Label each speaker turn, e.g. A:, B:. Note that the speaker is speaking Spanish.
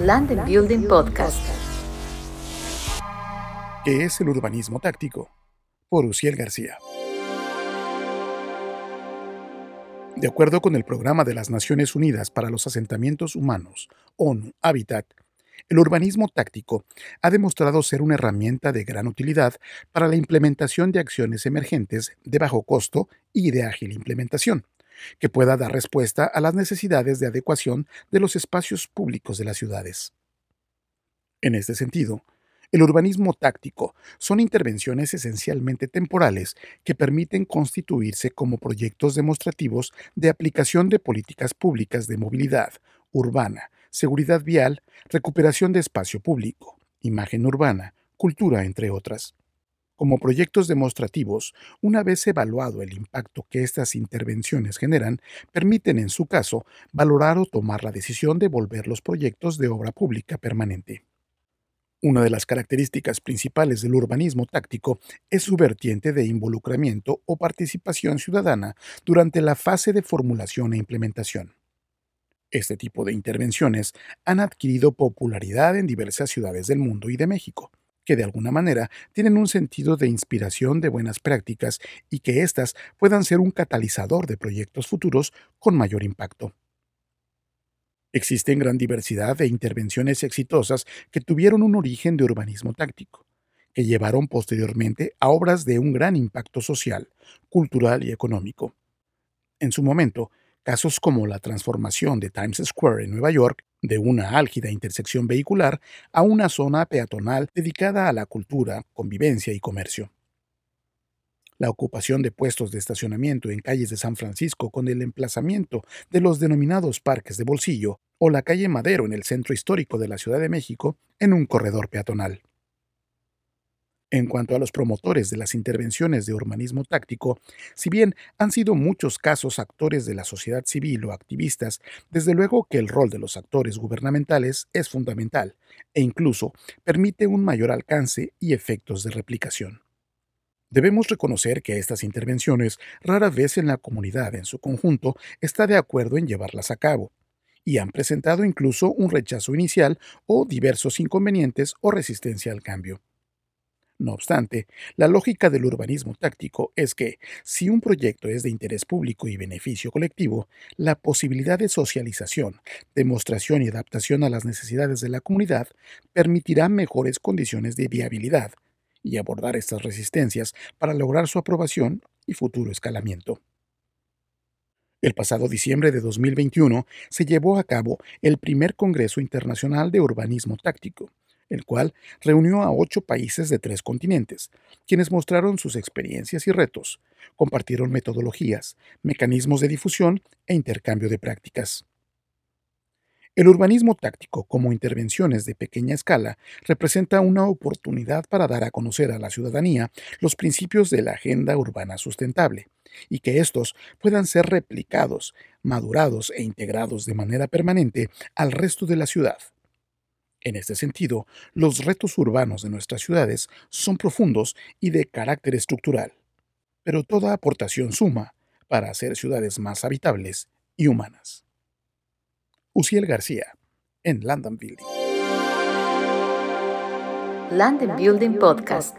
A: Land Building Podcast.
B: ¿Qué es el urbanismo táctico? Por Uciel García. De acuerdo con el Programa de las Naciones Unidas para los Asentamientos Humanos, ONU Habitat, el urbanismo táctico ha demostrado ser una herramienta de gran utilidad para la implementación de acciones emergentes de bajo costo y de ágil implementación, que pueda dar respuesta a las necesidades de adecuación de los espacios públicos de las ciudades. En este sentido, el urbanismo táctico son intervenciones esencialmente temporales que permiten constituirse como proyectos demostrativos de aplicación de políticas públicas de movilidad urbana, seguridad vial, recuperación de espacio público, imagen urbana, cultura, entre otras. Como proyectos demostrativos, una vez evaluado el impacto que estas intervenciones generan, permiten en su caso valorar o tomar la decisión de volver los proyectos de obra pública permanente. Una de las características principales del urbanismo táctico es su vertiente de involucramiento o participación ciudadana durante la fase de formulación e implementación. Este tipo de intervenciones han adquirido popularidad en diversas ciudades del mundo y de México, que de alguna manera tienen un sentido de inspiración de buenas prácticas y que éstas puedan ser un catalizador de proyectos futuros con mayor impacto. Existen gran diversidad de intervenciones exitosas que tuvieron un origen de urbanismo táctico, que llevaron posteriormente a obras de un gran impacto social, cultural y económico. En su momento, Casos como la transformación de Times Square en Nueva York de una álgida intersección vehicular a una zona peatonal dedicada a la cultura, convivencia y comercio. La ocupación de puestos de estacionamiento en calles de San Francisco con el emplazamiento de los denominados parques de bolsillo o la calle Madero en el centro histórico de la Ciudad de México en un corredor peatonal. En cuanto a los promotores de las intervenciones de urbanismo táctico, si bien han sido muchos casos actores de la sociedad civil o activistas, desde luego que el rol de los actores gubernamentales es fundamental e incluso permite un mayor alcance y efectos de replicación. Debemos reconocer que estas intervenciones rara vez en la comunidad en su conjunto está de acuerdo en llevarlas a cabo, y han presentado incluso un rechazo inicial o diversos inconvenientes o resistencia al cambio. No obstante, la lógica del urbanismo táctico es que, si un proyecto es de interés público y beneficio colectivo, la posibilidad de socialización, demostración y adaptación a las necesidades de la comunidad permitirá mejores condiciones de viabilidad y abordar estas resistencias para lograr su aprobación y futuro escalamiento. El pasado diciembre de 2021 se llevó a cabo el primer Congreso Internacional de Urbanismo Táctico, el cual reunió a ocho países de tres continentes, quienes mostraron sus experiencias y retos, compartieron metodologías, mecanismos de difusión e intercambio de prácticas. El urbanismo táctico como intervenciones de pequeña escala representa una oportunidad para dar a conocer a la ciudadanía los principios de la Agenda Urbana Sustentable y que estos puedan ser replicados, madurados e integrados de manera permanente al resto de la ciudad. En este sentido, los retos urbanos de nuestras ciudades son profundos y de carácter estructural, pero toda aportación suma para hacer ciudades más habitables y humanas. Uciel García, en London Building.
A: London Building Podcast.